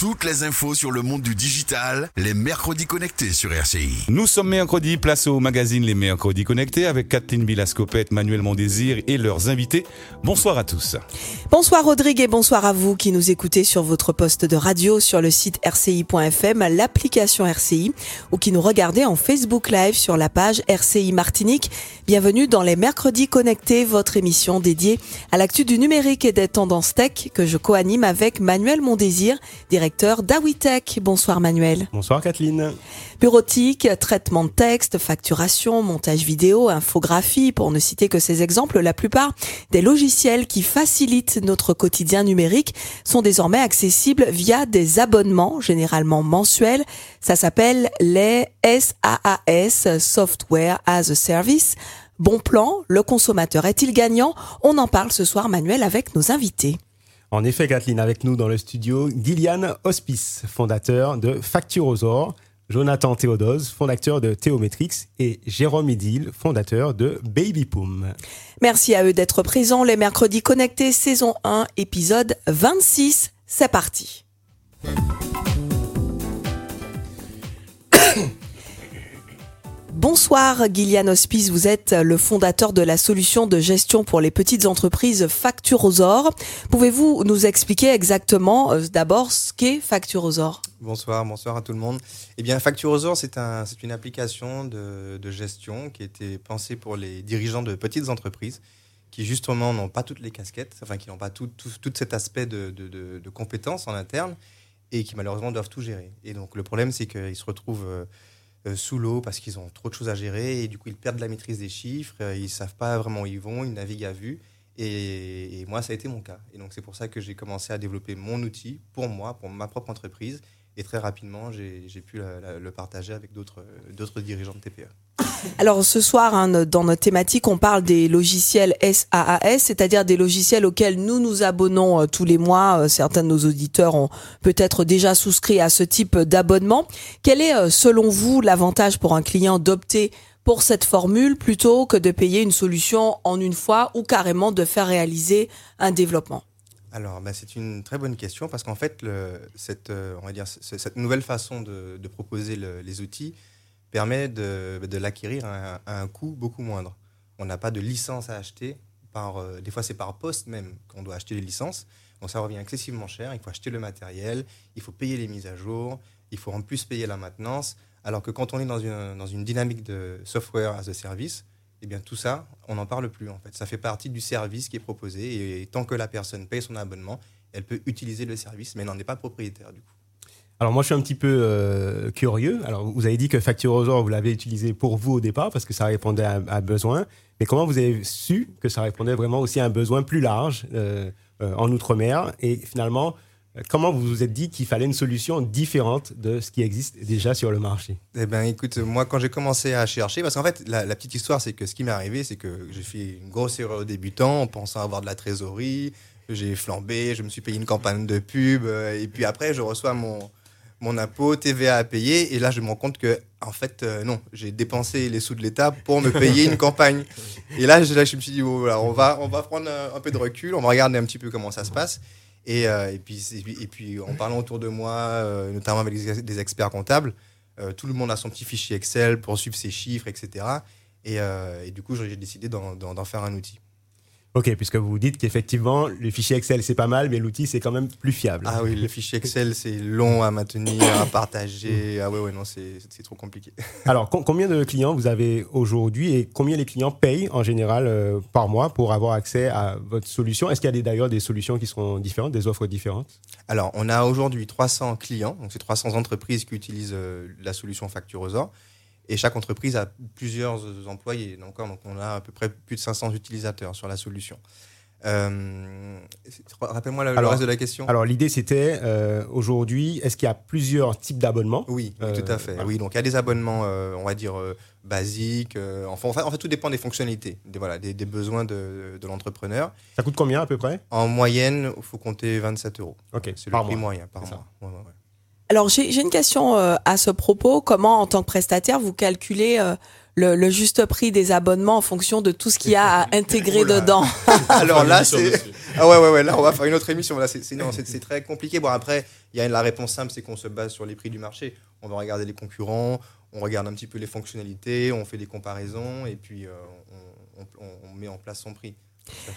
Toutes les infos sur le monde du digital, les mercredis connectés sur RCI. Nous sommes mercredi, place au magazine Les Mercredis Connectés avec Kathleen Bilascopette, Manuel Mondésir et leurs invités. Bonsoir à tous. Bonsoir Rodrigue et bonsoir à vous qui nous écoutez sur votre poste de radio, sur le site rci.fm, l'application RCI ou qui nous regardez en Facebook Live sur la page RCI Martinique. Bienvenue dans les Mercredis Connectés, votre émission dédiée à l'actu du numérique et des tendances tech que je co-anime avec Manuel Mondésir, directeur d'Awitech. Bonsoir Manuel. Bonsoir Kathleen. Bureautique, traitement de texte, facturation, montage vidéo, infographie, pour ne citer que ces exemples, la plupart des logiciels qui facilitent notre quotidien numérique sont désormais accessibles via des abonnements, généralement mensuels. Ça s'appelle les SaaS, Software as a Service. Bon plan, le consommateur est-il gagnant? On en parle ce soir Manuel avec nos invités. En effet, Kathleen, avec nous dans le studio, Gillian Hospice, fondateur de Facturosor, Jonathan Théodose, fondateur de Théométrix, et Jérôme Idil, fondateur de Babypoom. Merci à eux d'être présents les mercredis connectés, saison 1, épisode 26. C'est parti. Bonsoir Gillian Hospice, vous êtes le fondateur de la solution de gestion pour les petites entreprises Facturosor. Pouvez-vous nous expliquer exactement euh, d'abord ce qu'est Facturosor Bonsoir, bonsoir à tout le monde. Eh bien, Facturosor, c'est un, une application de, gestion qui a été pensée pour les dirigeants de petites entreprises qui justement n'ont pas toutes les casquettes, enfin qui n'ont pas tout, cet aspect de, de, compétences en interne et qui malheureusement doivent tout gérer. Et donc le problème, c'est qu'ils se retrouvent... Euh, sous l'eau parce qu'ils ont trop de choses à gérer et du coup ils perdent la maîtrise des chiffres, euh, ils savent pas vraiment où ils vont, ils naviguent à vue. Et, moi, ça a été mon cas. Et donc c'est pour ça que j'ai commencé à développer mon outil pour moi, pour ma propre entreprise. Et très rapidement, j'ai pu le partager avec d'autres dirigeants de TPE. Alors ce soir, hein, dans notre thématique, on parle des logiciels SaaS, c'est-à-dire des logiciels auxquels nous nous abonnons euh, tous les mois. Euh, certains de nos auditeurs ont peut-être déjà souscrit à ce type d'abonnement. Quel est, euh, selon vous, l'avantage pour un client d'opter pour cette formule plutôt que de payer une solution en une fois ou carrément de faire réaliser un développement? Alors, bah, c'est une très bonne question parce qu'en fait, cette, nouvelle façon de, proposer le, les outils, permet de, l'acquérir à, un coût beaucoup moindre. On n'a pas de licence à acheter. Par, euh, des fois, c'est par poste même qu'on doit acheter les licences. Donc ça revient excessivement cher. Il faut acheter le matériel, il faut payer les mises à jour, il faut en plus payer la maintenance. Alors que quand on est dans une, dans une dynamique de software as a service, eh bien tout ça, on n'en parle plus en fait. Ça fait partie du service qui est proposé et, et tant que la personne paye son abonnement, elle peut utiliser le service, mais n'en est pas propriétaire du coup. Alors moi je suis un petit peu euh, curieux. Alors vous avez dit que Facturosor vous l'avez utilisé pour vous au départ parce que ça répondait à un besoin. Mais comment vous avez su que ça répondait vraiment aussi à un besoin plus large euh, euh, en outre-mer? Et finalement, comment vous vous êtes dit qu'il fallait une solution différente de ce qui existe déjà sur le marché? Eh bien écoute, moi quand j'ai commencé à chercher, parce qu'en fait la, petite histoire c'est que ce qui m'est arrivé c'est que j'ai fait une grosse erreur au débutant en pensant avoir de la trésorerie. J'ai flambé, je me suis payé une campagne de pub et puis après je reçois mon mon impôt, TVA à payer. Et là, je me rends compte que, en fait, euh, non, j'ai dépensé les sous de l'État pour me payer une campagne. Et là je, je me suis dit, on, va, on va prendre un, peu de recul, on va regarder un petit peu comment ça se passe. Et, euh, et, puis, et, puis, en parlant autour de moi, euh, notamment avec des, experts comptables, tout le monde a son petit fichier Excel pour suivre ses chiffres, etc. Et, et du coup, j'ai décidé d'en faire un outil. Ok, puisque vous dites qu'effectivement, le fichier Excel, c'est pas mal, mais l'outil, c'est quand même plus fiable. Ah oui, le fichier Excel, c'est long à maintenir, à partager. Ah ouais, ouais, non, c'est trop compliqué. Alors, combien de clients vous avez aujourd'hui et combien les clients payent en général euh, par mois pour avoir accès à votre solution? Est-ce qu'il y a d'ailleurs des solutions qui seront différentes, des offres différentes? Alors, on a aujourd'hui 300 clients, donc c'est 300 entreprises qui utilisent euh, la solution Facturosor. Et chaque entreprise a plusieurs employés. Donc, donc on a à peu près plus de 500 utilisateurs sur la solution. Euh, Rappelle-moi le, reste de la question. Alors l'idée c'était euh, aujourd'hui, est-ce qu'il y a plusieurs types d'abonnements? Oui, oui, tout à fait. Voilà. Oui, donc il y a des abonnements, euh, on va dire euh, basiques. enfin, en fait, en fait, tout dépend des fonctionnalités, des, voilà, des, des besoins de, de l'entrepreneur. Ça coûte combien à peu près? En moyenne, il faut compter 27 euros. Ok. C'est le prix mois. moyen par mois. Ouais, ouais, Alors j'ai une question euh, à ce propos. Comment, en tant que prestataire, vous calculez euh, le, le juste prix des abonnements en fonction de tout ce qu'il y a à intégrer Oula. dedans? Alors là, c'est. Ah ouais, ouais, ouais, là, on va faire une autre émission. Là, c'est très compliqué. Bon, après, il y a la réponse simple, c'est qu'on se base sur les prix du marché. On va regarder les concurrents, on regarde un petit peu les fonctionnalités, on fait des comparaisons et puis euh, on, on- on met en place son prix.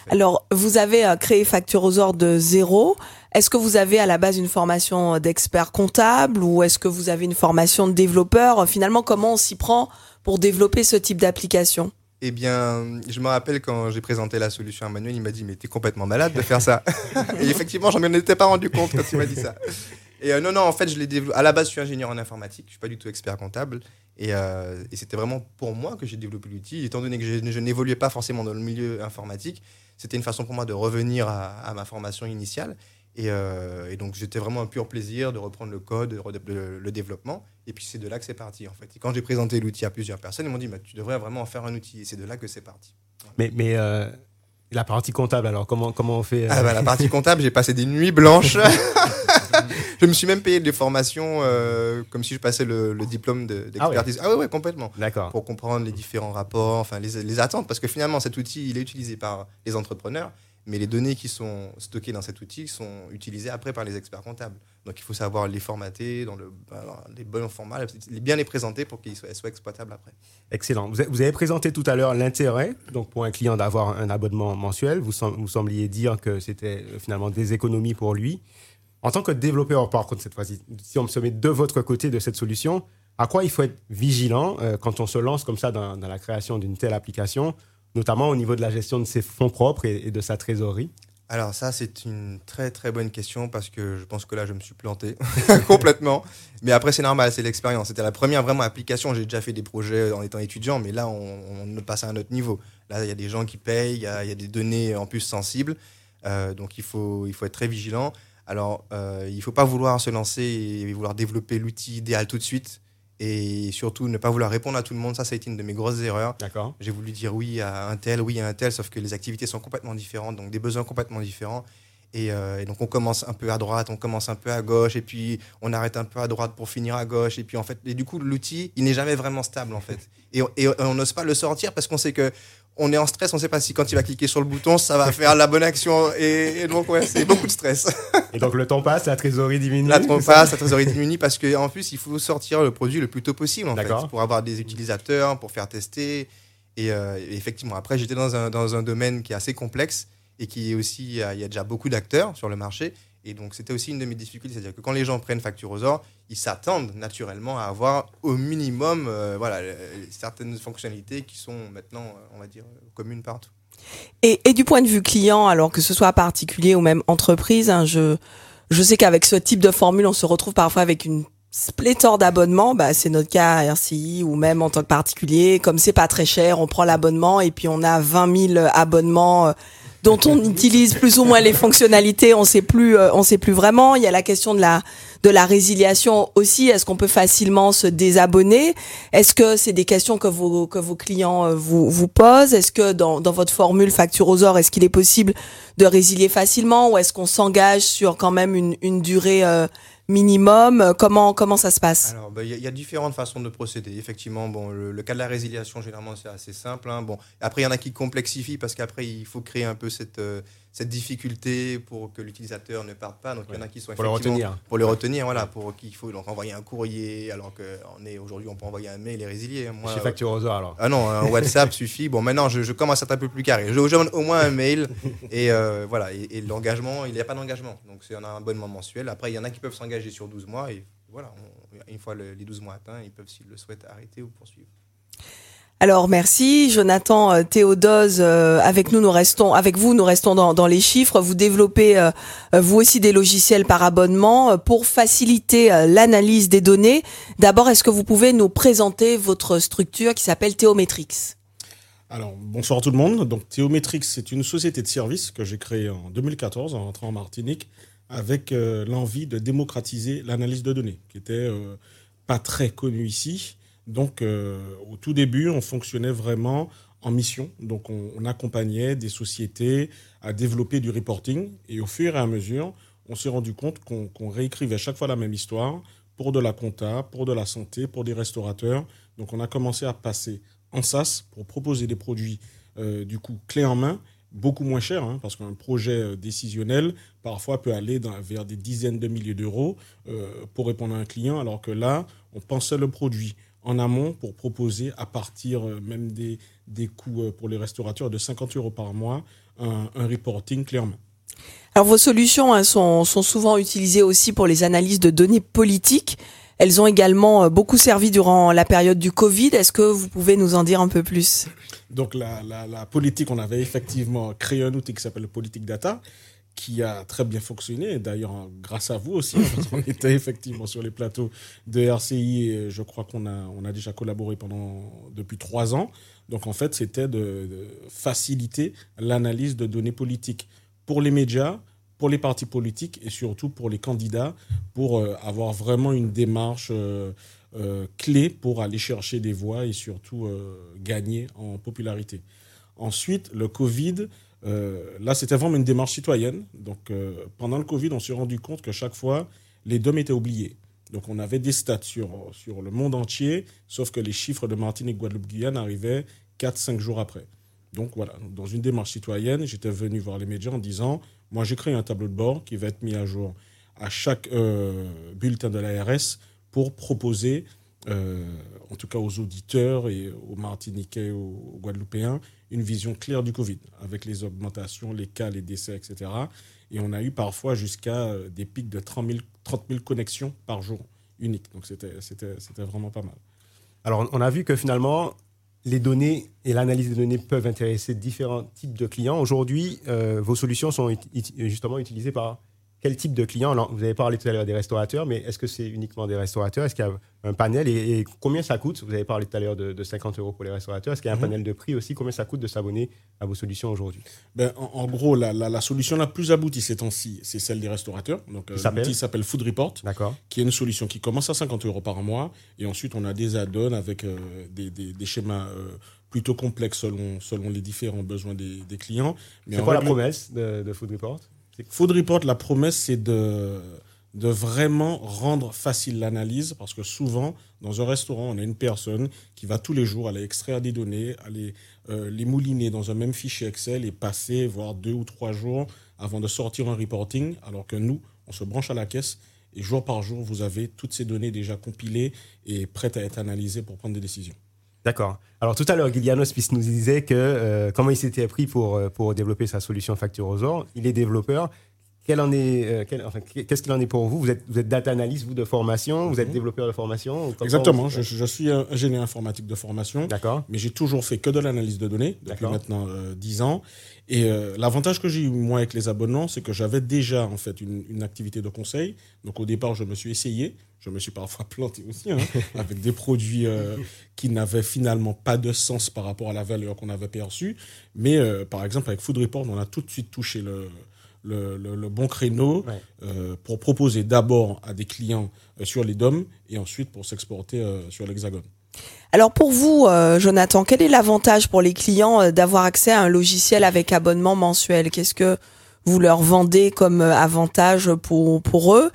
Alors, vous avez euh, créé Facturosor de zéro. Est-ce que vous avez à la base une formation d'expert comptable ou est-ce que vous avez une formation de développeur? Finalement, comment on s'y prend pour développer ce type d'application? Eh bien, je me rappelle quand j'ai présenté la solution à Manuel, il m'a dit Mais t'es complètement malade de faire ça. et effectivement, j'en m'en étais pas rendu compte quand il m'a dit ça. Et euh, non, non, en fait, je l'ai développé. À la base, je suis ingénieur en informatique, je suis pas du tout expert comptable. Et, euh, et c'était vraiment pour moi que j'ai développé l'outil. Étant donné que je, je n'évoluais pas forcément dans le milieu informatique, c'était une façon pour moi de revenir à, à ma formation initiale. Et, euh, et donc, j'étais vraiment un pur plaisir de reprendre le code, de re- de- le développement. Et puis, c'est de là que c'est parti, en fait. Et quand j'ai présenté l'outil à plusieurs personnes, ils m'ont dit bah, Tu devrais vraiment en faire un outil. Et c'est de là que c'est parti. Mais, mais euh, la partie comptable, alors comment, comment on fait Ah bah, la partie comptable, j'ai passé des nuits blanches. je me suis même payé des formations euh, comme si je passais le, le diplôme de- d'expertise. Ah, ouais. ouais, complètement. D'accord. Pour comprendre les différents rapports, enfin les, les attentes, parce que finalement cet outil, il est utilisé par les entrepreneurs, mais les données qui sont stockées dans cet outil sont utilisées après par les experts comptables. Donc il faut savoir les formater dans le, alors, les bons formats, les- bien les présenter pour qu'ils soient, soient exploitables après. Excellent. Vous avez, présenté tout à l'heure l'intérêt donc pour un client d'avoir un abonnement mensuel. Vous, vous sembliez dire que c'était euh, finalement des économies pour lui. En tant que développeur, par contre, cette fois-ci, si on se met de votre côté de cette solution, à quoi il faut être vigilant euh, quand on se lance comme ça dans, la création d'une telle application, notamment au niveau de la gestion de ses fonds propres et, de sa trésorerie? Alors ça, c'est une très très bonne question parce que je pense que là, je me suis planté complètement. Mais après, c'est normal, c'est l'expérience. C'était la première vraiment application. J'ai déjà fait des projets en étant étudiant, mais là, on, passe à un autre niveau. Là, il y a des gens qui payent, il y a, il y a des données en plus sensibles. Euh, donc, il faut, il faut être très vigilant. Alors, euh, il ne faut pas vouloir se lancer et vouloir développer l'outil idéal tout de suite. Et surtout, ne pas vouloir répondre à tout le monde. Ça, ça a été une de mes grosses erreurs. D'accord J'ai voulu dire oui à un tel, oui à un tel, sauf que les activités sont complètement différentes, donc des besoins complètement différents. Et, euh, et donc on commence un peu à droite, on commence un peu à gauche, et puis on arrête un peu à droite pour finir à gauche. Et puis en fait, et du coup, l'outil, il n'est jamais vraiment stable en fait. Et, on- et on n'ose pas le sortir parce qu'on sait que on est en stress, on ne sait pas si quand il va cliquer sur le bouton, ça va faire la bonne action. Et, et donc ouais, c'est beaucoup de stress. Et donc le temps passe, la trésorerie diminue La ça passe, la trésorerie diminue parce qu'en plus, il faut sortir le produit le plus tôt possible en fait, pour avoir des utilisateurs, pour faire tester. Et, euh, et effectivement, après, j'étais dans un, dans un domaine qui est assez complexe et qui est aussi, il y a déjà beaucoup d'acteurs sur le marché. Et donc, c'était aussi une de mes difficultés. C'est-à-dire que quand les gens prennent Facturosor, ils s'attendent naturellement à avoir au minimum euh, voilà, euh, certaines fonctionnalités qui sont maintenant, euh, on va dire, communes partout. Et, du point de vue client, alors que ce soit particulier ou même entreprise, hein, je, je sais qu'avec ce type de formule, on se retrouve parfois avec une pléthore d'abonnements. Bah, c'est notre cas à RCI ou même en tant que particulier. Comme c'est pas très cher, on prend l'abonnement et puis on a 20 000 abonnements dont on utilise plus ou moins les fonctionnalités. On sait plus, euh, on sait plus vraiment. Il y a la question de la de la résiliation aussi. Est-ce qu'on peut facilement se désabonner? Est-ce que c'est des questions que vos que vos clients euh, vous vous posent? Est-ce que dans dans votre formule Facturosor, est-ce qu'il est possible de résilier facilement? Ou est-ce qu'on s'engage sur quand même une une durée euh, minimum Euh, Comment comment ça se passe? Alors, bah, il y, a- différentes façons de procéder. Effectivement, bon, le, le cas de la résiliation, généralement, c'est assez simple. hein. Bon, après, il y en a qui complexifient parce qu'après, il faut créer un peu cette, euh, cette difficulté pour que l'utilisateur ne parte pas. Donc, il y en a qui sont Pour le retenir. Pour le retenir, voilà, pour qu'il faut donc envoyer un courrier, alors qu'on est aujourd'hui, on peut envoyer un mail et résilier. Moi, Chez Facturosor alors. ah non, un WhatsApp suffit. Bon, maintenant, je, je commence à être un peu plus carré. Je demande au moins un mail. Et euh, voilà. Et, et l'engagement, il n'y a pas d'engagement. Donc, c'est on a un abonnement mensuel. Après, il y en a qui peuvent s'engager sur 12 mois. Et voilà, on- une fois le- les 12 mois atteints, ils peuvent, s'ils le souhaitent, arrêter ou poursuivre. Alors merci Jonathan euh, Théodose. euh, avec nous, nous restons avec vous, nous restons dans, les chiffres. Vous développez euh, vous aussi des logiciels par abonnement pour faciliter l'analyse des données. D'abord, est-ce que vous pouvez nous présenter votre structure qui s'appelle Théométrix? Alors, bonsoir tout le monde. Donc, Théométrix, c'est une société de services que j'ai créée en 2014 en rentrant en Martinique avec l'envie de démocratiser l'analyse de données, qui était pas très connue ici. Donc, euh, au tout début, on fonctionnait vraiment en mission. Donc, on, accompagnait des sociétés à développer du reporting. Et au fur et à mesure, on s'est rendu compte qu'on réécrivait chaque fois la même histoire pour de la compta, pour de la santé, pour des restaurateurs. Donc on a commencé à passer en SaaS pour proposer des produits euh, du coup clés en main, beaucoup moins chers, hein, parce qu'un projet euh, décisionnel parfois peut aller vers des dizaines de milliers d'euros pour répondre à un client, alors que là, on pensait le produit en amont pour proposer à partir même des, des coûts pour les restaurateurs de 50 euros par mois un, un reporting main. Alors vos solutions hein, sont, sont, souvent utilisées aussi pour les analyses de données politiques. Elles ont également beaucoup servi durant la période du Covid. Est-ce que vous pouvez nous en dire un peu plus? Donc la, la, la, politique, on avait effectivement créé un outil qui s'appelle le Politique Data, qui a très bien fonctionné, d'ailleurs grâce à vous aussi, parce qu'on était effectivement sur les plateaux de RCI et je crois qu'on a, on a déjà collaboré pendant, depuis trois ans. Donc en fait, c'était de, de faciliter l'analyse de données politiques pour les médias, pour les partis politiques et surtout pour les candidats, pour euh, avoir vraiment une démarche euh, euh, clé pour aller chercher des voix et surtout gagner en popularité. Ensuite, le Covid, euh, là, c'était vraiment une démarche citoyenne. Donc, euh, pendant le Covid, on s'est rendu compte que chaque fois, les DOM étaient oubliés. Donc, on avait des stats sur, sur le monde entier, sauf que les chiffres de Martinique, Guadeloupe, Guyane arrivaient 4-5 jours après. Donc voilà, dans une démarche citoyenne, j'étais venu voir les médias en disant, moi j'ai créé un tableau de bord qui va être mis à jour à chaque euh, bulletin de l'ARS pour proposer, euh, en tout cas aux auditeurs et aux Martiniquais, aux, Guadeloupéens, une vision claire du Covid, avec les augmentations, les cas, les décès, etc. Et on a eu parfois jusqu'à euh, des pics de 30 000, 30 000 connexions par jour uniques. Donc c'était vraiment pas mal. Alors on a vu que finalement, les données et l'analyse des données peuvent intéresser différents types de clients. Aujourd'hui, euh, vos solutions sont justement utilisées par quel type de clients Alors, Vous avez parlé tout à l'heure des restaurateurs, mais est-ce que c'est uniquement des restaurateurs? Est-ce qu'il y a un panel? Et, et, combien ça coûte? Vous avez parlé tout à l'heure de, de, 50 euros pour les restaurateurs. Est-ce qu'il y a un mmh. panel de prix aussi? Combien ça coûte de s'abonner à vos solutions aujourd'hui? Ben, en, en, gros, la, la, la, solution la plus aboutie ces temps-ci, c'est celle des restaurateurs. Donc, euh, l'outil s'appelle Food Report, qui est une solution qui commence à 50 euros par mois. Et ensuite, on a des add-ons avec euh, des, des, des, schémas euh, plutôt complexes selon, selon les différents besoins des, des clients. C'est quoi règle... la promesse de, de Food Report? Food Report, la promesse, c'est de, de vraiment rendre facile l'analyse parce que souvent, dans un restaurant, on a une personne qui va tous les jours aller extraire des données, aller euh, les mouliner dans un même fichier Excel et passer, voire deux ou trois jours avant de sortir un reporting, alors que nous, on se branche à la caisse et jour par jour, vous avez toutes ces données déjà compilées et prêtes à être analysées pour prendre des décisions. D'accord. Alors tout à l'heure, Guiliano nous disait que euh, comment il s'était appris pour, euh, pour développer sa solution Facturosor. Il est développeur. Quel en est, euh, quel, enfin, qu'est-ce qu'il en est pour vous? Vous êtes, vous êtes data analyst, vous, de formation Vous êtes mmh. développeur de formation Exactement. Je, je, suis ingénieur informatique de formation. D'accord. Mais j'ai toujours fait que de l'analyse de données depuis maintenant euh, 10 ans. Et euh, l'avantage que j'ai eu, moi, avec les abonnements, c'est que j'avais déjà, en fait, une, une, activité de conseil. Donc, au départ, je me suis essayé. Je me suis parfois planté aussi, hein, avec des produits euh, qui n'avaient finalement pas de sens par rapport à la valeur qu'on avait perçue. Mais, euh, par exemple, avec Food Report, on a tout de suite touché le, le, le, le bon créneau ouais. euh, pour proposer d'abord à des clients euh, sur les DOM et ensuite pour s'exporter euh, sur l'Hexagone. Alors pour vous, euh, Jonathan, quel est l'avantage pour les clients euh, d'avoir accès à un logiciel avec abonnement mensuel? Qu'est-ce que vous leur vendez comme euh, avantage pour, pour eux?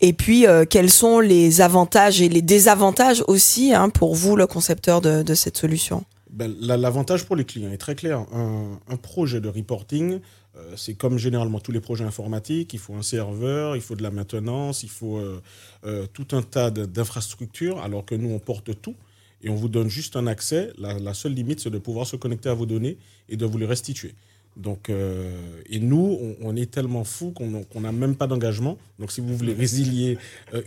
Et puis, euh, quels sont les avantages et les désavantages aussi hein, pour vous, le concepteur de, de cette solution? Ben, L'avantage pour les clients est très clair. Un, un projet de reporting, euh, c'est comme généralement tous les projets informatiques, il faut un serveur, il faut de la maintenance, il faut euh, euh, tout un tas d'infrastructures, alors que nous, on porte tout et on vous donne juste un accès. La, seule limite, c'est de pouvoir se connecter à vos données et de vous les restituer. Donc, et nous, on, est tellement fous qu'on n'a même pas d'engagement. Donc, si vous voulez résilier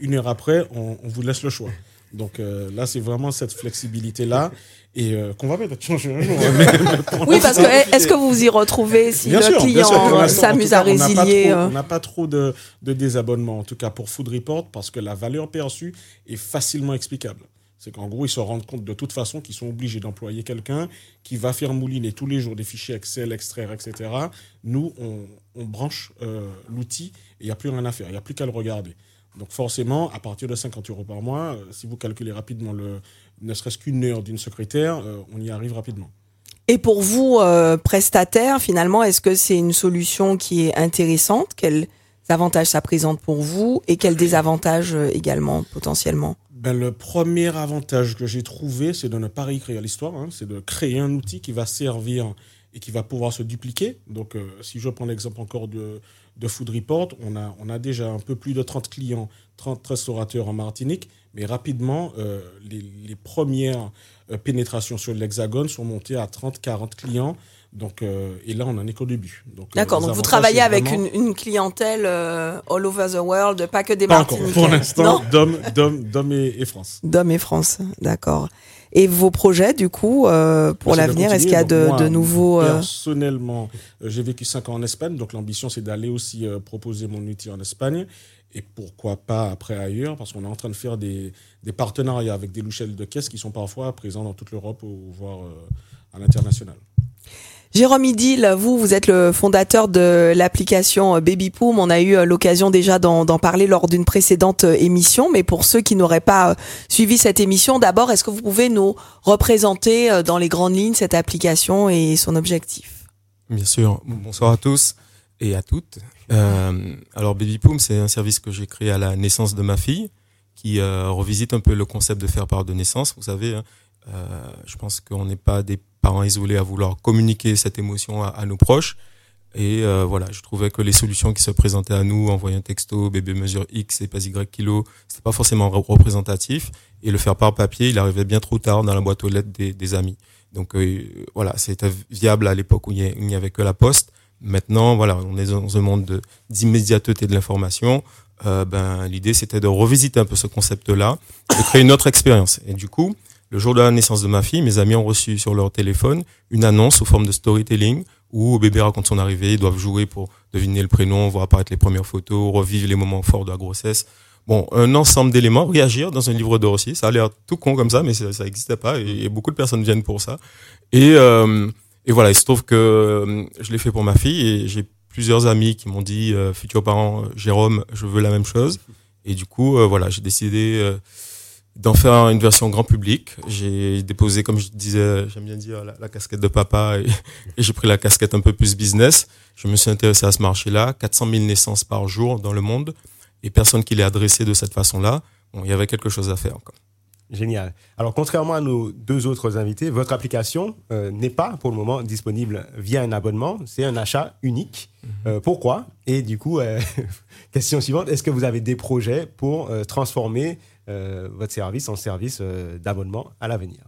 une heure après, on, vous laisse le choix. Donc là, c'est vraiment cette flexibilité-là et euh, qu'on va peut-être changer un jour. oui, parce que est-ce que vous vous y retrouvez si bien le sûr, client s'amuse à résilier On n'a pas trop, de, de désabonnements, en tout cas pour Food Report, parce que la valeur perçue est facilement explicable. C'est qu'en gros, ils se rendent compte de toute façon qu'ils sont obligés d'employer quelqu'un qui va faire mouliner tous les jours des fichiers Excel, extraire, etc. Nous, on, on branche euh, l'outil et il n'y a plus rien à faire, il n'y a plus qu'à le regarder. Donc forcément, à partir de 50 euros par mois, euh, si vous calculez rapidement le, ne serait-ce qu'une heure d'une secrétaire, euh, on y arrive rapidement. Et pour vous, euh, prestataire, finalement, est-ce que c'est une solution qui est intéressante? Quelles avantages ça présente pour vous et quels désavantages également potentiellement? Ben, Le premier avantage que j'ai trouvé, c'est de ne pas réécrire l'histoire, hein. c'est de créer un outil qui va servir et qui va pouvoir se dupliquer. Donc, euh, si je prends l'exemple encore de, de Food Report, on a, on a déjà un peu plus de 30 clients, 30 restaurateurs en Martinique, mais rapidement, euh, les, les, premières euh, pénétrations sur l'Hexagone sont montées à 30, 40 clients. Donc, euh, et là, on n'en est qu'au début. D'accord, donc vous travaillez avec une, une, clientèle all over the world, pas que des Martiniquais. Pour l'instant, Dom, et, et France. Dom et France, d'accord. Et vos projets, du coup, euh, pour l'avenir, est-ce qu'il y a de, de nouveaux... Euh, personnellement, euh, j'ai vécu cinq ans en Espagne, donc l'ambition, c'est d'aller aussi proposer mon outil en Espagne. Et pourquoi pas après ailleurs, parce qu'on est en train de faire des, des partenariats avec des louchelles de caisse qui sont parfois présents dans toute l'Europe voire à l'international. Jérôme Idil, vous, vous êtes le fondateur de l'application Babypoom. On a eu euh, l'occasion déjà d'en parler lors d'une précédente euh, émission, mais pour ceux qui n'auraient pas euh, suivi cette émission, d'abord, est-ce que vous pouvez nous représenter dans les grandes lignes cette application et son objectif? Bien sûr. Bonsoir à tous et à toutes. Alors Babypoom, c'est un service que j'ai créé à la naissance de ma fille, qui revisite un peu le concept de faire part de naissance. Vous savez, hein, je pense qu'on n'est pas des parents isolés à vouloir communiquer cette émotion à, nos proches. Et euh, voilà, je trouvais que les solutions qui se présentaient à nous, envoyer un texto, bébé mesure X et pas Y kilo, c'était pas forcément représentatif. Et le faire par papier, il arrivait bien trop tard dans la boîte aux lettres des, amis. Donc euh, voilà, c'était viable à l'époque où il n'y avait que la poste. Maintenant, voilà, on est dans un monde d'immédiateté de l'information. Euh, ben, l'idée c'était de revisiter un peu ce concept-là, de créer une autre expérience. Et du coup, le jour de la naissance de ma fille, mes amis ont reçu sur leur téléphone une annonce sous forme de storytelling où bébé raconte son arrivée, ils doivent jouer pour deviner le prénom, voir apparaître les premières photos, revivre les moments forts de la grossesse. Bon, un ensemble d'éléments, réagir dans un livre de récit. Ça a l'air tout con comme ça, mais ça n'existait pas et, beaucoup de personnes viennent pour ça. Et, euh, voilà, il se trouve que euh, je l'ai fait pour ma fille et j'ai plusieurs amis qui m'ont dit, euh, futurs parents, Jérôme, je veux la même chose. Et du coup, voilà, j'ai décidé d'en faire une version grand public. J'ai déposé, comme je disais, j'aime bien dire, la, casquette de papa et, j'ai pris la casquette un peu plus business. Je me suis intéressé à ce marché-là. 400 000 naissances par jour dans le monde et personne qui l'ait adressé de cette façon-là. Bon, il y avait quelque chose à faire encore. Génial. Alors, contrairement à nos deux autres invités, votre application euh, n'est pas pour le moment disponible via un abonnement. C'est un achat unique. Mhm. Euh, pourquoi? Et du coup, euh, question suivante, est-ce que vous avez des projets pour transformer votre service en service euh, d'abonnement à l'avenir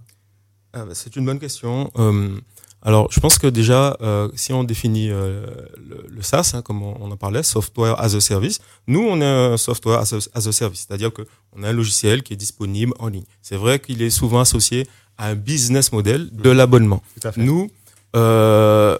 ah bah, C'est une bonne question. Euh, alors, je pense que déjà, si on définit le, SaaS, hein, comme on, en parlait, Software as a Service, nous, on est un Software as a, Service, c'est-à-dire qu'on a un logiciel qui est disponible en ligne. C'est vrai qu'il est souvent associé à un business model de l'abonnement. Nous, on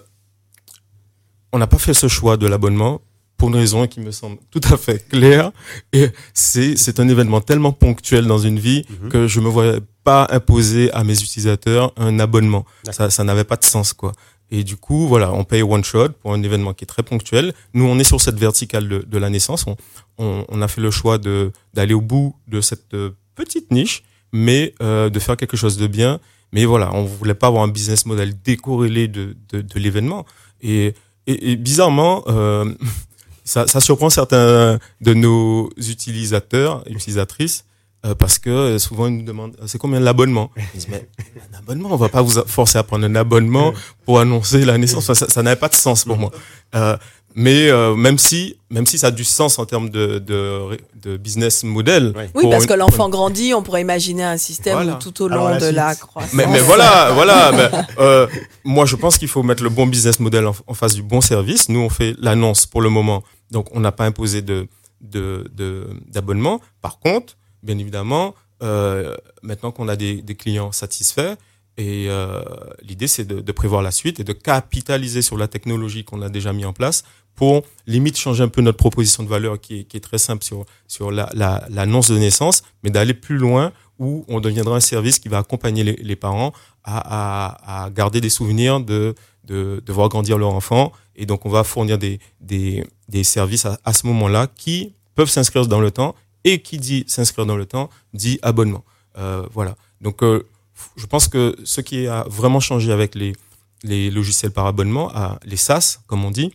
n'a pas fait ce choix de l'abonnement pour une raison qui me semble tout à fait claire. Et c'est, c'est un événement tellement ponctuel dans une vie mhm. que je me voyais pas imposer à mes utilisateurs un abonnement. Ça, ça n'avait pas de sens, quoi. Et du coup, voilà, on paye one shot pour un événement qui est très ponctuel. Nous, on est sur cette verticale de, de la naissance. On, on, on, a fait le choix de d'aller au bout de cette euh, petite niche, mais euh, de faire quelque chose de bien. Mais voilà, on voulait pas avoir un business model décorrélé de, de, de l'événement. Et, et, et, bizarrement, euh, ça, ça, surprend certains de nos utilisateurs utilisatrices euh, parce que euh, souvent ils nous demandent euh, c'est combien l'abonnement? Mais un abonnement on va pas vous forcer à prendre un abonnement pour annoncer la naissance. Ça, ça n'avait pas de sens pour moi. Euh, mais euh, même si même si ça a du sens en termes de de, de business model oui. Parce que l'enfant grandit on pourrait imaginer un système tout au long de la croissance. Mais, mais voilà voilà euh, moi je pense qu'il faut mettre le bon business model en, en face du bon service. Nous on fait l'annonce pour le moment donc, on n'a pas imposé de d'abonnement. De, Par contre, bien évidemment, euh, maintenant qu'on a des, des, clients satisfaits, et euh, l'idée c'est de, de, prévoir la suite et de capitaliser sur la technologie qu'on a déjà mis en place pour limite changer un peu notre proposition de valeur qui est, très simple sur sur l'annonce la, l'annonce de naissance, mais d'aller plus loin où on deviendra un service qui va accompagner les, parents à, à, garder des souvenirs de, de, voir grandir leur enfant et donc, on va fournir des, des, des services à, ce moment-là qui peuvent s'inscrire dans le temps. Et qui dit s'inscrire dans le temps dit abonnement. Euh, voilà. Donc, euh, je pense que ce qui a vraiment changé avec les, les logiciels par abonnement, les SaaS, comme on dit,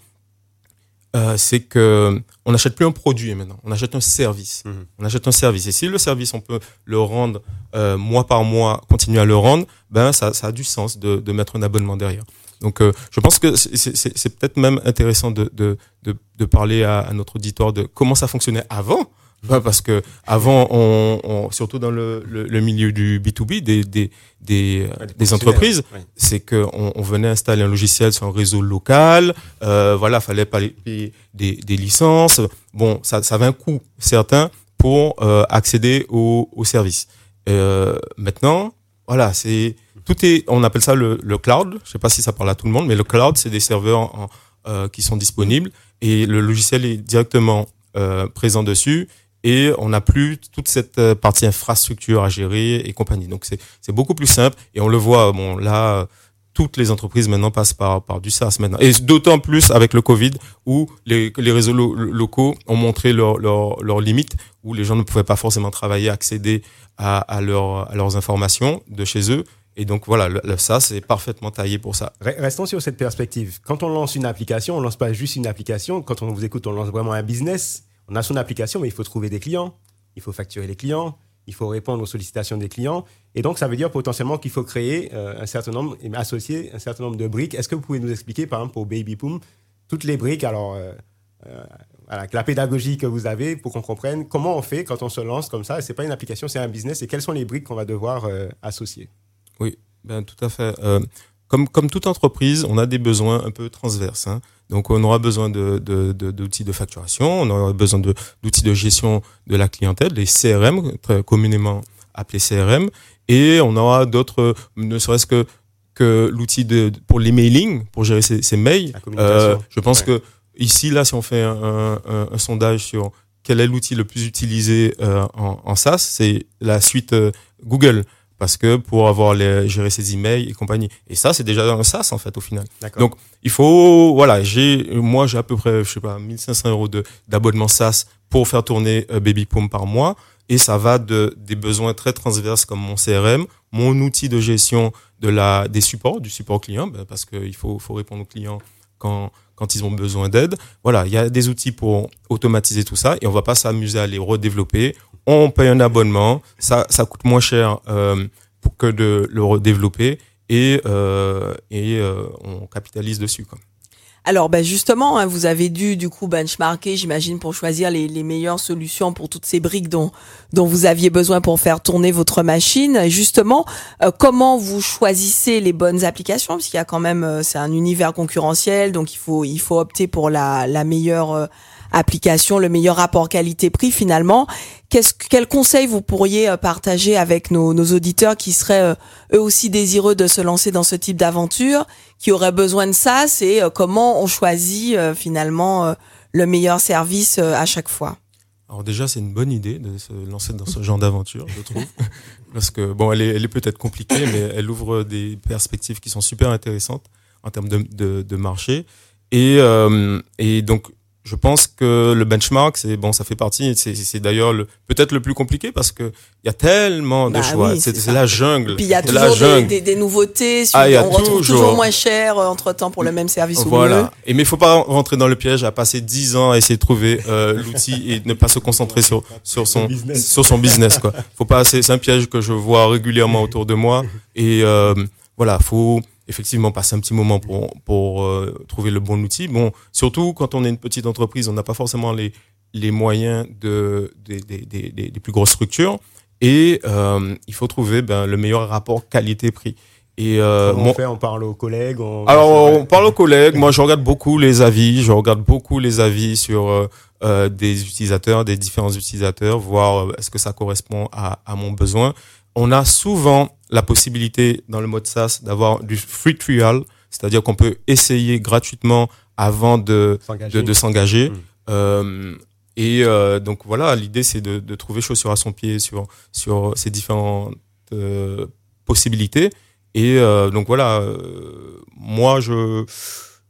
euh, c'est que on n'achète plus un produit maintenant, on achète un service. Mhm. On achète un service. Et si le service, on peut le rendre euh, mois par mois, continuer à le rendre, ben ça, ça a du sens de, de mettre un abonnement derrière. Donc, euh, je pense que c'est- c'est c'est- c'est peut-être même intéressant de, de, de, de parler à, à notre auditoire de comment ça fonctionnait avant. Ouais, parce que avant, on, on- surtout dans le, le, le milieu du B2B, des, des, des, Ouais, des des entreprises, c'est qu'on on venait installer un logiciel sur un réseau local. Euh, voilà, fallait payer des, des licences. Bon, ça, ça avait un coût certain pour euh, accéder au, au service. Euh, maintenant, voilà, c'est tout est. On appelle ça le, le cloud. Je sais pas si ça parle à tout le monde, mais le cloud, c'est des serveurs en- euh, qui sont disponibles et le logiciel est directement euh, présent dessus. Et on n'a plus toute cette euh, partie infrastructure à gérer et compagnie. Donc c'est beaucoup plus simple et on le voit. Bon là, toutes les entreprises maintenant passent par par du SaaS maintenant. Et d'autant plus avec le Covid où les les réseaux lo- locaux ont montré leurs leurs leurs limites où les gens ne pouvaient pas forcément travailler, accéder à à leurs à leurs informations de chez eux. Et donc voilà, le, le SaaS est parfaitement taillé pour ça. Re- Restons sur cette perspective. Quand on lance une application, on lance pas juste une application. Quand on vous écoute, on lance vraiment un business. On a son application, mais il faut trouver des clients. Il faut facturer les clients. Il faut répondre aux sollicitations des clients. Et donc, ça veut dire potentiellement qu'il faut créer euh, un certain nombre, associer un certain nombre de briques. Est-ce que vous pouvez nous expliquer, par exemple, pour Baby Boom, toutes les briques, alors, euh, euh, voilà, la pédagogie que vous avez pour qu'on comprenne comment on fait quand on se lance comme ça? C'est pas une application, c'est un business. Et quelles sont les briques qu'on va devoir associer? Ben, tout à fait. Comme, comme toute entreprise, on a des besoins un peu transverses. hein. Donc, on aura besoin de, de, de- d'outils de facturation, on aura besoin d'outils de gestion de la clientèle, les CRM, très communément appelés CRM, et on aura d'autres, ne serait-ce que, que l'outil pour l'emailing, pour gérer ses, ses mails. Euh, je pense Ouais. que ici, là, si on fait un, un, un sondage sur quel est l'outil le plus utilisé euh, en, en SaaS, c'est la suite euh, Google parce que pour avoir les, gérer ses emails et compagnie. Et ça, c'est déjà un SaaS en fait au final. Donc, il faut, voilà, j'ai, moi, j'ai à peu près, je sais pas, 1500 euros de, d'abonnement SaaS pour faire tourner euh, Baby Pom par mois. Et ça va de, des besoins très transverses comme mon CRM, mon outil de gestion de la, des supports, du support client, ben, parce qu'il faut, faut répondre aux clients quand, quand ils ont besoin d'aide. Voilà, il y a des outils pour automatiser tout ça et on va pas s'amuser à les redévelopper. On paye un abonnement, ça, ça coûte moins cher euh, pour que de le redévelopper et, euh, et euh, on capitalise dessus. Quoi. Alors ben justement, hein, vous avez dû du coup benchmarker, j'imagine, pour choisir les, les meilleures solutions pour toutes ces briques dont dont vous aviez besoin pour faire tourner votre machine. Justement, euh, comment vous choisissez les bonnes applications? Parce qu'il y a quand même, euh, c'est un univers concurrentiel, donc il faut il faut opter pour la la meilleure euh, application, le meilleur rapport qualité-prix finalement. Qu'est-ce quel conseil vous pourriez euh, partager avec nos, nos auditeurs qui seraient euh, eux aussi désireux de se lancer dans ce type d'aventure, qui auraient besoin de ça? C'est euh, comment on choisit finalement le meilleur service à chaque fois? Alors déjà, c'est une bonne idée de se lancer dans ce genre d'aventure, je trouve. Parce que, bon, elle est, elle est peut-être compliquée, mais elle ouvre des perspectives qui sont super intéressantes en termes de, de, de marché. Et, euh, et donc, je pense que le benchmark, c'est bon, ça fait partie. C'est c'est d'ailleurs le- peut-être le plus compliqué parce que il y a tellement de Bah choix. oui, c'est c'est c'est ça. la jungle. Puis il y a toujours des, jungle. des, des nouveautés, sur- Ah, il y a on retrouve toujours, toujours. moins cher entre temps pour le même service ou mieux. Voilà. Et mais il faut pas rentrer dans le piège à passer 10 ans à essayer de trouver euh, l'outil et ne pas se concentrer sur sur son business. sur son business quoi. Faut pas c'est c'est un piège que je vois régulièrement autour de moi et euh, voilà, faut effectivement passer un petit moment pour pour euh, trouver le bon outil. Bon, surtout quand on est une petite entreprise, on n'a pas forcément les les moyens de des des des, des- plus grosses structures et euh, il faut trouver ben le meilleur rapport qualité-prix. Et euh, mon- on fait? On parle aux collègues on- alors, on parle aux collègues. Moi, je regarde beaucoup les avis. Je regarde beaucoup les avis sur euh, euh, des utilisateurs, des différents utilisateurs, voir euh, est-ce que ça correspond à, à mon besoin. On a souvent la possibilité dans le mode SaaS d'avoir du free trial, c'est-à-dire qu'on peut essayer gratuitement avant de S'engager. de, de s'engager. Mm. Euh, et euh, donc voilà, l'idée c'est de, de trouver chaussure à son pied sur sur ces différentes euh, possibilités. Et donc voilà, moi je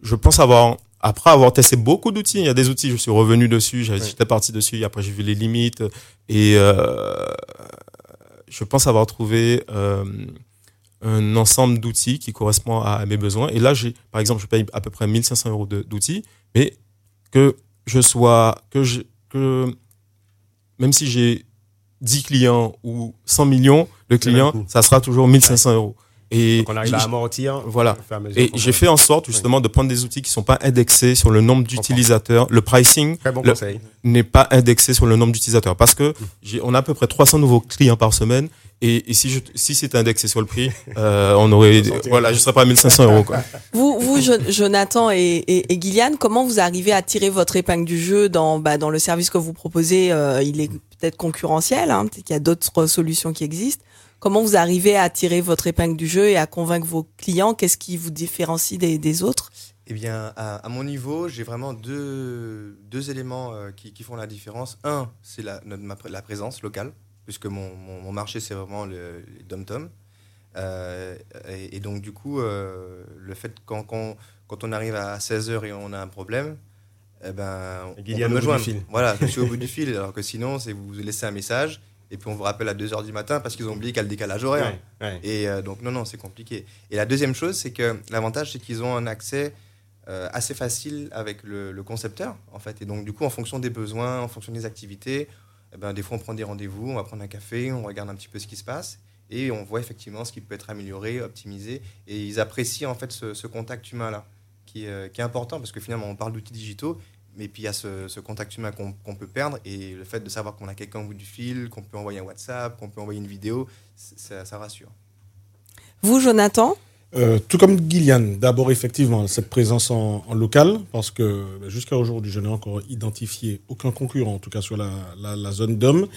je pense avoir après avoir testé beaucoup d'outils, il y a des outils, je suis revenu dessus, j'étais parti dessus, et après j'ai vu les limites et je pense avoir trouvé euh, un ensemble d'outils qui correspond à, à mes besoins. Et là, j'ai, par exemple, je paye à peu près 1500 euros d'outils, mais que je sois, que je, que même si j'ai 10 clients ou 100 millions de clients, ça sera toujours 1500 euros. Et Donc on arrive j'ai- à amortir. Voilà. et j'ai fait en sorte justement de prendre des outils qui sont pas indexés sur le nombre d'utilisateurs. Le pricing bon n'est pas indexé sur le nombre d'utilisateurs parce que j'ai, on a à peu près 300 nouveaux clients par semaine. Et, et si, je, si c'était indexé sur le prix, euh, on aurait, voilà, je serais pas à 1500 euros. Quoi. Vous, vous Jo- Jonathan et, et, et Gillian, comment vous arrivez à tirer votre épingle du jeu dans, bah, dans le service que vous proposez euh, Il est peut-être concurrentiel, hein, peut-être qu'il y a d'autres solutions qui existent. Comment vous arrivez à tirer votre épingle du jeu et à convaincre vos clients? Qu'est-ce qui vous différencie des, des autres? Eh bien, à, à mon niveau, j'ai vraiment deux, deux éléments euh, qui, qui font la différence. Un, c'est la, notre- ma pr- la présence locale, puisque mon, mon, mon marché, c'est vraiment le, les dom-tom. Euh, et, et donc, du coup, euh, le fait quand, quand, quand on arrive à 16h et on a un problème, eh ben, on peut me joindre. Voilà, je suis au bout du fil, alors que sinon, c'est vous laissez un message et puis on vous rappelle à 2h du matin parce qu'ils ont oublié qu'il y a le décalage horaire. Ouais, ouais. Et euh, donc, non, non, c'est compliqué. Et la deuxième chose, c'est que l'avantage, c'est qu'ils ont un accès euh, assez facile avec le, le concepteur, en fait. Et donc, du coup, en fonction des besoins, en fonction des activités, eh ben, des fois, on prend des rendez-vous, on va prendre un café, on regarde un petit peu ce qui se passe. Et on voit effectivement ce qui peut être amélioré, optimisé. Et ils apprécient, en fait, ce, ce contact humain-là, qui, est- qui est important, parce que finalement, on parle d'outils digitaux, mais puis il y a ce, ce contact humain qu'on peut perdre. Et le fait de savoir qu'on a quelqu'un au bout du fil, qu'on peut envoyer un WhatsApp, qu'on peut envoyer une vidéo, ça, ça rassure. Vous, Jonathan Euh, tout comme Gillian, d'abord effectivement cette présence en, en local, parce que ben, jusqu'à aujourd'hui, je n'ai encore identifié aucun concurrent, en tout cas sur la, la, la zone d'hommes.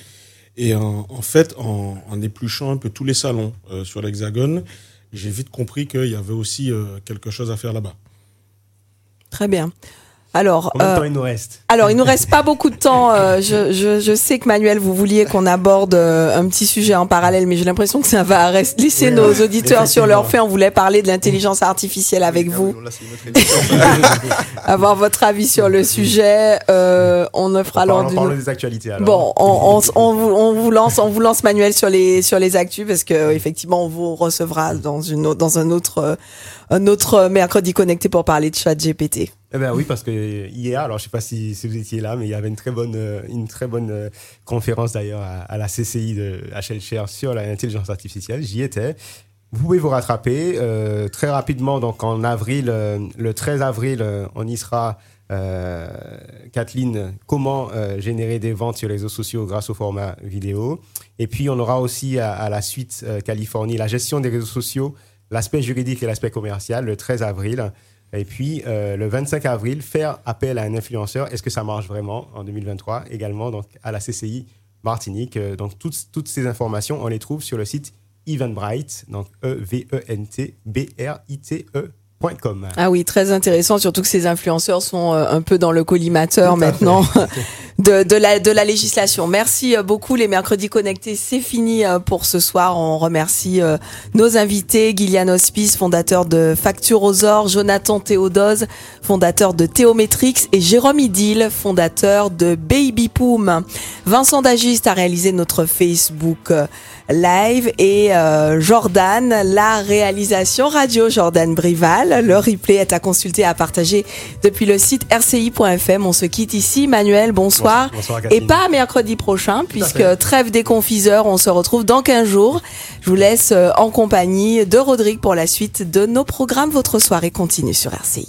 Et en, en fait, en, en épluchant un peu tous les salons euh, sur l'Hexagone, j'ai vite compris qu'il y avait aussi euh, quelque chose à faire là-bas. Très bien. Alors, Combien de euh, temps il nous reste Alors, il nous reste pas beaucoup de temps. euh, je, je, je sais que Manuel, vous vouliez qu'on aborde euh, un petit sujet en parallèle, mais j'ai l'impression que ça va rester, laisser Oui, nos ouais, auditeurs sur leur fait. On voulait parler de l'intelligence artificielle avec Oui, vous, là, avoir votre avis sur le sujet. Euh, on des actualités alors. Bon, on, on, on vous, on vous lance, on vous lance Manuel sur les sur les actus parce que effectivement on vous recevra dans une autre- dans un autre euh, un autre mercredi connecté pour parler de chat GPT. Eh ben oui, parce que hier, alors je sais pas si, vous étiez là, mais il y avait une très bonne, euh, une très bonne euh, conférence d'ailleurs à, la CCI de HL Share sur l'intelligence artificielle. J'y étais. Vous pouvez vous rattraper euh, très rapidement. Donc en avril, euh, le 13 avril, euh, on y sera. Euh, Kathleen, comment euh, générer des ventes sur les réseaux sociaux grâce au format vidéo? Et puis on aura aussi à, la suite euh, Californie la gestion des réseaux sociaux, l'aspect juridique et l'aspect commercial le 13 avril. Et puis, euh, le 25 avril, faire appel à un influenceur. Est-ce que ça marche vraiment en 2023 Également, donc, à la CCI Martinique. Euh, donc, toutes, toutes ces informations, on les trouve sur le site Eventbrite, donc E E-V-E-N-T-B-R-I-T-E.com. Ah oui, très intéressant, surtout que ces influenceurs sont euh, un peu dans le collimateur maintenant de, la, de la législation. Merci euh, beaucoup les mercredis connectés, c'est fini euh, pour ce soir. On remercie euh, nos invités, Gillian Hospice, fondateur de Facturosor, Jonathan Théodose, fondateur de Théométrix et Jérôme Idil, fondateur de Baby Poom. Vincent Dagiste a réalisé notre Facebook live et euh, Jordan, la réalisation radio Jordan Brival. Le replay est à consulter, à partager depuis le site rci.fm. On se quitte ici. Manuel, bonsoir. Bonsoir, Et pas mercredi prochain, puisque trêve des confiseurs, on se retrouve dans 15 jours. Je vous laisse euh, en compagnie de Rodrigue pour la suite de nos programmes. Votre soirée continue sur RCI.